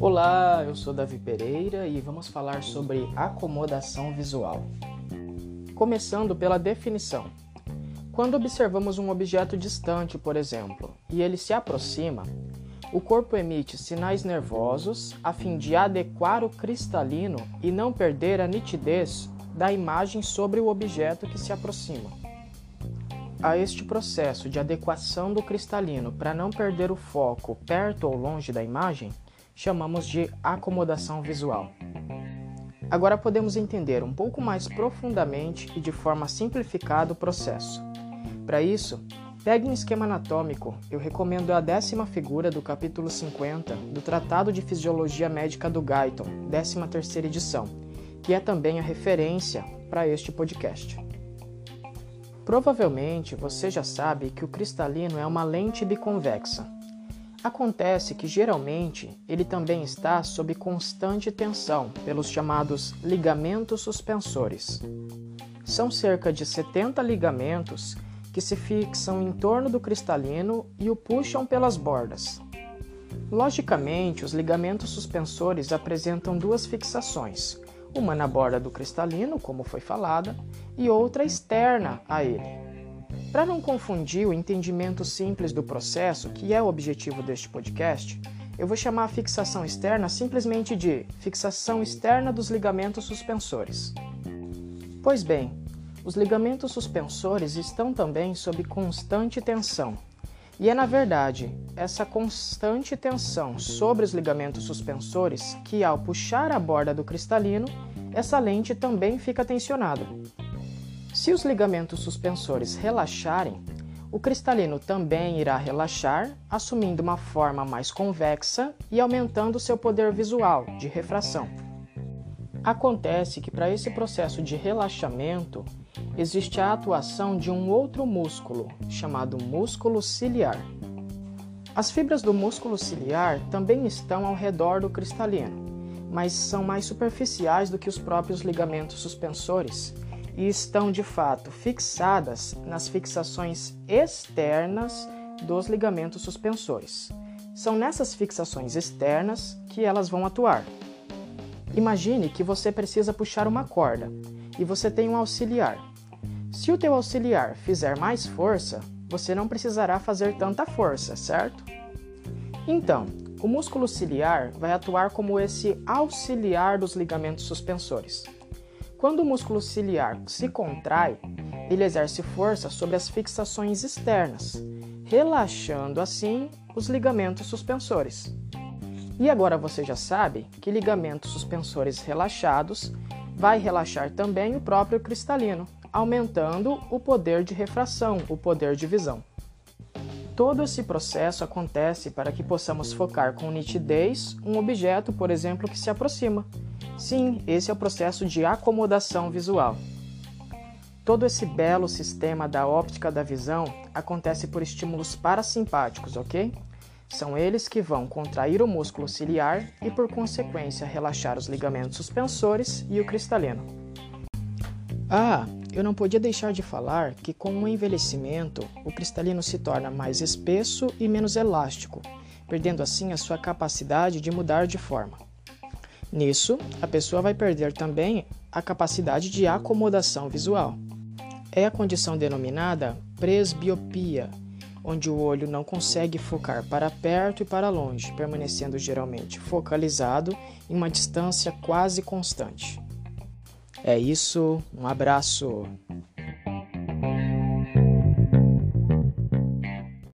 Olá, eu sou Davi Pereira e vamos falar sobre acomodação visual. Começando pela definição. Quando observamos um objeto distante, por exemplo, e ele se aproxima, o corpo emite sinais nervosos a fim de adequar o cristalino e não perder a nitidez da imagem sobre o objeto que se aproxima. A este processo de adequação do cristalino para não perder o foco perto ou longe da imagem, chamamos de acomodação visual. Agora podemos entender um pouco mais profundamente e de forma simplificada o processo. Para isso, pegue um esquema anatômico. Eu recomendo a décima figura do capítulo 50 do Tratado de Fisiologia Médica do Guyton, 13 terceira edição, que é também a referência para este podcast. Provavelmente você já sabe que o cristalino é uma lente biconvexa. Acontece que geralmente ele também está sob constante tensão pelos chamados ligamentos suspensores. São cerca de 70 ligamentos que se fixam em torno do cristalino e o puxam pelas bordas. Logicamente, os ligamentos suspensores apresentam duas fixações, uma na borda do cristalino, como foi falada, e outra externa a ele. Para não confundir o entendimento simples do processo, que é o objetivo deste podcast, eu vou chamar a fixação externa simplesmente de fixação externa dos ligamentos suspensores. Pois bem, os ligamentos suspensores estão também sob constante tensão. E é na verdade essa constante tensão sobre os ligamentos suspensores que, ao puxar a borda do cristalino, essa lente também fica tensionada. Se os ligamentos suspensores relaxarem, o cristalino também irá relaxar, assumindo uma forma mais convexa e aumentando seu poder visual de refração. Acontece que para esse processo de relaxamento existe a atuação de um outro músculo, chamado músculo ciliar. As fibras do músculo ciliar também estão ao redor do cristalino, mas são mais superficiais do que os próprios ligamentos suspensores e estão de fato fixadas nas fixações externas dos ligamentos suspensores. São nessas fixações externas que elas vão atuar. Imagine que você precisa puxar uma corda e você tem um auxiliar. Se o teu auxiliar fizer mais força, você não precisará fazer tanta força, certo? Então, o músculo ciliar vai atuar como esse auxiliar dos ligamentos suspensores. Quando o músculo ciliar se contrai, ele exerce força sobre as fixações externas, relaxando assim os ligamentos suspensores. E agora você já sabe que ligamentos suspensores relaxados vai relaxar também o próprio cristalino, aumentando o poder de refração, o poder de visão. Todo esse processo acontece para que possamos focar com nitidez um objeto, por exemplo, que se aproxima. Sim, esse é o processo de acomodação visual. Todo esse belo sistema da óptica da visão acontece por estímulos parasimpáticos, ok? São eles que vão contrair o músculo ciliar e, por consequência, relaxar os ligamentos suspensores e o cristalino. Ah, eu não podia deixar de falar que, com o envelhecimento, o cristalino se torna mais espesso e menos elástico, perdendo assim a sua capacidade de mudar de forma. Nisso, a pessoa vai perder também a capacidade de acomodação visual. É a condição denominada presbiopia, onde o olho não consegue focar para perto e para longe, permanecendo geralmente focalizado em uma distância quase constante. É isso, um abraço.